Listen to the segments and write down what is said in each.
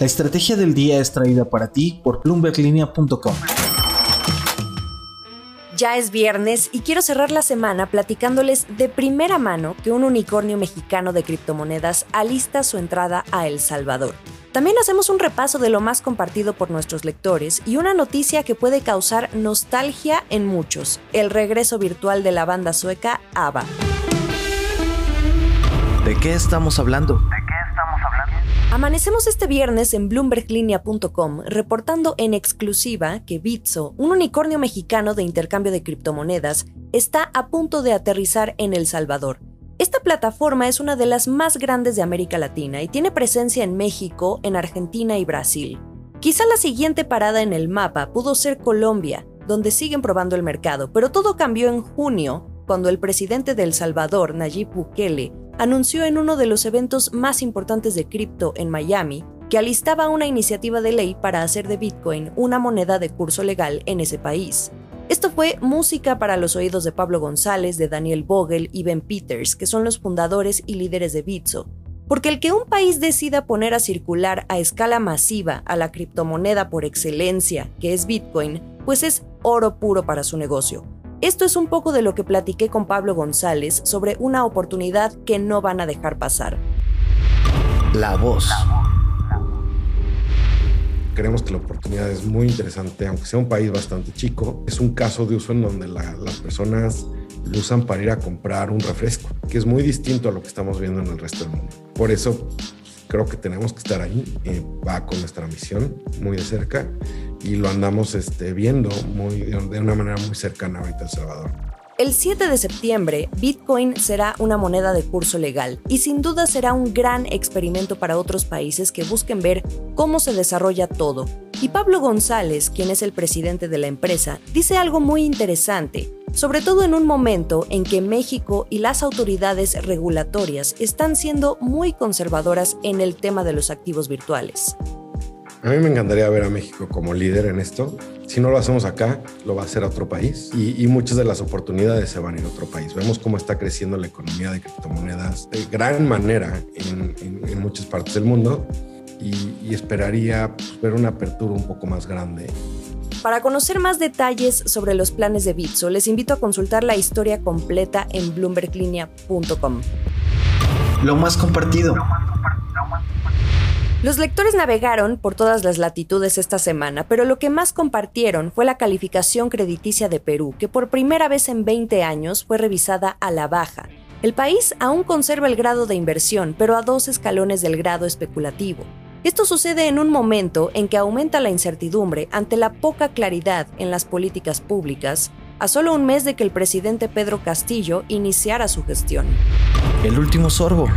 La estrategia del día es traída para ti por bloomberglinea.com. Ya es viernes y quiero cerrar la semana platicándoles de primera mano que un unicornio mexicano de criptomonedas alista su entrada a El Salvador. También hacemos un repaso de lo más compartido por nuestros lectores y una noticia que puede causar nostalgia en muchos, el regreso virtual de la banda sueca ABBA. ¿De qué estamos hablando? Amanecemos este viernes en bloomberglinea.com reportando en exclusiva que Bitso, un unicornio mexicano de intercambio de criptomonedas, está a punto de aterrizar en El Salvador. Esta plataforma es una de las más grandes de América Latina y tiene presencia en México, en Argentina y Brasil. Quizá la siguiente parada en el mapa pudo ser Colombia, donde siguen probando el mercado, pero todo cambió en junio, cuando el presidente de El Salvador, Nayib Bukele, anunció en uno de los eventos más importantes de cripto en Miami que alistaba una iniciativa de ley para hacer de Bitcoin una moneda de curso legal en ese país. Esto fue música para los oídos de Pablo González, de Daniel Vogel y Ben Peters, que son los fundadores y líderes de Bitso. Porque el que un país decida poner a circular a escala masiva a la criptomoneda por excelencia, que es Bitcoin, pues es oro puro para su negocio. Esto es un poco de lo que platiqué con Pablo González sobre una oportunidad que no van a dejar pasar. La voz. Creemos que la oportunidad es muy interesante, aunque sea un país bastante chico. Es un caso de uso en donde las personas lo usan para ir a comprar un refresco, que es muy distinto a lo que estamos viendo en el resto del mundo. Por eso creo que tenemos que estar ahí, eh, va con nuestra misión muy de cerca y lo andamos este, viendo de una manera muy cercana El Salvador. El 7 de septiembre, Bitcoin será una moneda de curso legal y sin duda será un gran experimento para otros países que busquen ver cómo se desarrolla todo. Y Pablo González, quien es el presidente de la empresa, dice algo muy interesante, sobre todo en un momento en que México y las autoridades regulatorias están siendo muy conservadoras en el tema de los activos virtuales. A mí me encantaría ver a México como líder en esto. Si no lo hacemos acá, lo va a hacer a otro país y, muchas de las oportunidades se van a ir a otro país. Vemos cómo está creciendo la economía de criptomonedas de gran manera en, muchas partes del mundo y, esperaría pues, ver una apertura un poco más grande. Para conocer más detalles sobre los planes de Bitso, les invito a consultar la historia completa en bloomberglinea.com. Lo más compartido. Los lectores navegaron por todas las latitudes esta semana, pero lo que más compartieron fue la calificación crediticia de Perú, que por primera vez en 20 años fue revisada a la baja. El país aún conserva el grado de inversión, pero a dos escalones del grado especulativo. Esto sucede en un momento en que aumenta la incertidumbre ante la poca claridad en las políticas públicas, a solo un mes de que el presidente Pedro Castillo iniciara su gestión. El último sorbo.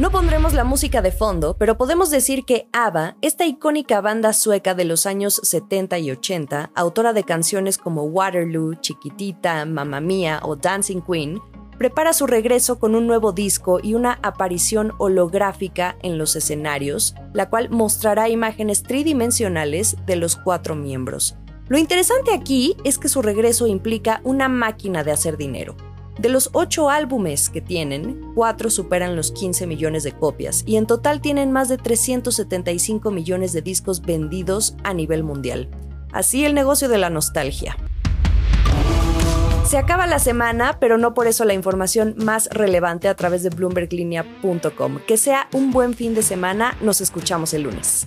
No pondremos la música de fondo, pero podemos decir que ABBA, esta icónica banda sueca de los años 70 y 80, autora de canciones como Waterloo, Chiquitita, Mamma Mía o Dancing Queen, prepara su regreso con un nuevo disco y una aparición holográfica en los escenarios, la cual mostrará imágenes tridimensionales de los cuatro miembros. Lo interesante aquí es que su regreso implica una máquina de hacer dinero. De los ocho álbumes que tienen, cuatro superan los 15 millones de copias y en total tienen más de 375 millones de discos vendidos a nivel mundial. Así el negocio de la nostalgia. Se acaba la semana, pero no por eso la información más relevante a través de bloomberglinea.com. Que sea un buen fin de semana, nos escuchamos el lunes.